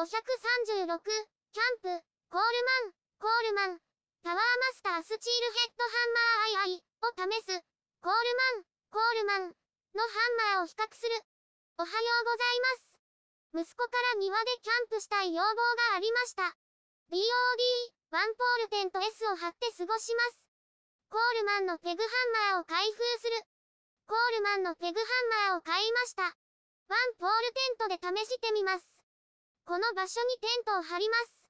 536、キャンプ、コールマン、コールマン、タワーマスタースチールヘッドハンマーアイアイを試す、コールマン、コールマンのハンマーを比較する。おはようございます。息子から庭でキャンプしたい要望がありました。BOD、ワンポールテント S を貼って過ごします。コールマンのペグハンマーを開封する。コールマンのペグハンマーを買いました。ワンポールテントで試してみます。この場所にテントを張ります。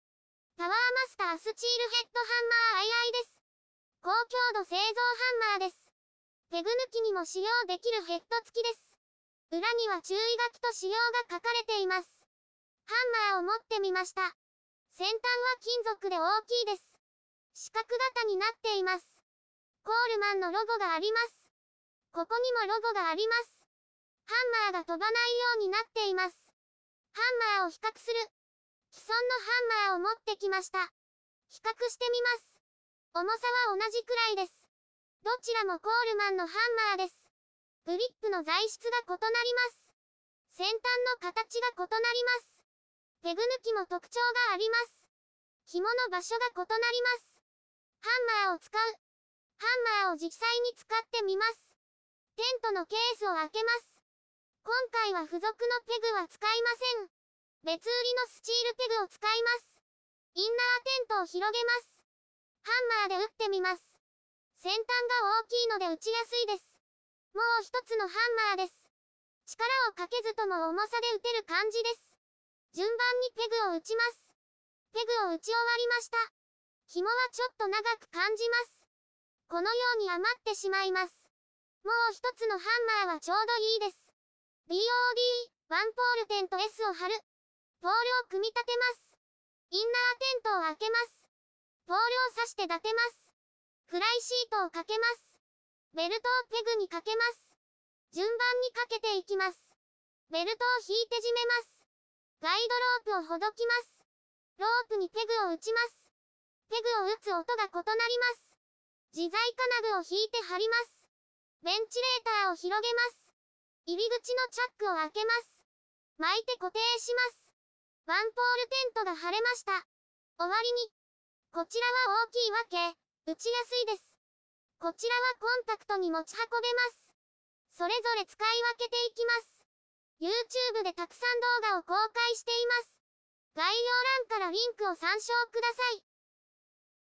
タワーマスタースチールヘッドハンマーアイアイです。高強度製造ハンマーです。ペグ抜きにも使用できるヘッド付きです。裏には注意書きと仕様が書かれています。ハンマーを持ってみました。先端は金属で大きいです。四角型になっています。コールマンのロゴがあります。ここにもロゴがあります。ハンマーが飛ばないようになっています。ハンマーを比較する。既存のハンマーを持ってきました。比較してみます。重さは同じくらいです。どちらもコールマンのハンマーです。グリップの材質が異なります。先端の形が異なります。ペグ抜きも特徴があります。紐の場所が異なります。ハンマーを使う。ハンマーを実際に使ってみます。テントのケースを開けます。今回は付属のペグは使いません。別売りのスチールペグを使います。インナーテントを広げます。ハンマーで打ってみます。先端が大きいので打ちやすいです。もう一つのハンマーです。力をかけずとも重さで打てる感じです。順番にペグを打ちます。ペグを打ち終わりました。紐はちょっと長く感じます。このように余ってしまいます。もう一つのハンマーはちょうどいいです。BOD、ワンポールテント S を貼る。ポールを組み立てます。インナーテントを開けます。ポールを刺して立てます。フライシートをかけます。ベルトをペグにかけます。順番にかけていきます。ベルトを引いて締めます。ガイドロープをほどきます。ロープにペグを打ちます。ペグを打つ音が異なります。自在金具を引いて貼ります。ベンチレーターを広げます。入り口のチャックを開けます。巻いて固定します。ワンポールテントが貼れました。終わりに。こちらは大きいわけ、打ちやすいです。こちらはコンパクトに持ち運べます。それぞれ使い分けていきます。YouTube でたくさん動画を公開しています。概要欄からリンクを参照ください。